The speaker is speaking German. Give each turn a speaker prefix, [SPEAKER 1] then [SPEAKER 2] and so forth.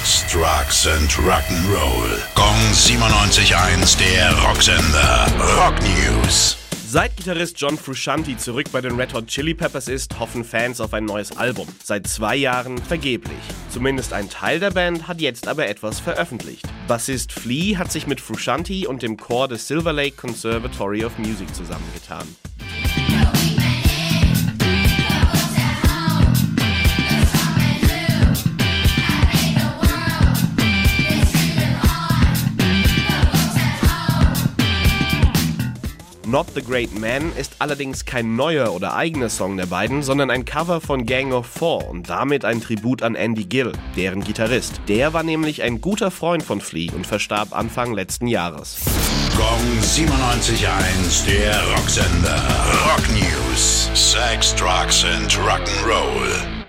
[SPEAKER 1] Sex, Drugs and Rock'n'Roll. Gong 97.1, der Rocksender. Rock News.
[SPEAKER 2] Seit Gitarrist John Frusciante zurück bei den Red Hot Chili Peppers ist, hoffen Fans auf ein neues Album. Seit zwei Jahren vergeblich. Zumindest ein Teil der Band hat jetzt aber etwas veröffentlicht. Bassist Flea hat sich mit Frusciante und dem Chor des Silver Lake Conservatory of Music zusammengetan. Not the Great Man ist allerdings kein neuer oder eigener Song der beiden, sondern ein Cover von Gang of Four und damit ein Tribut an Andy Gill, deren Gitarrist. Der war nämlich ein guter Freund von Flea und verstarb Anfang letzten Jahres.
[SPEAKER 1] Gong 97.1, der Rocksender. Rock News. Sex, Drugs and Rock'n'Roll.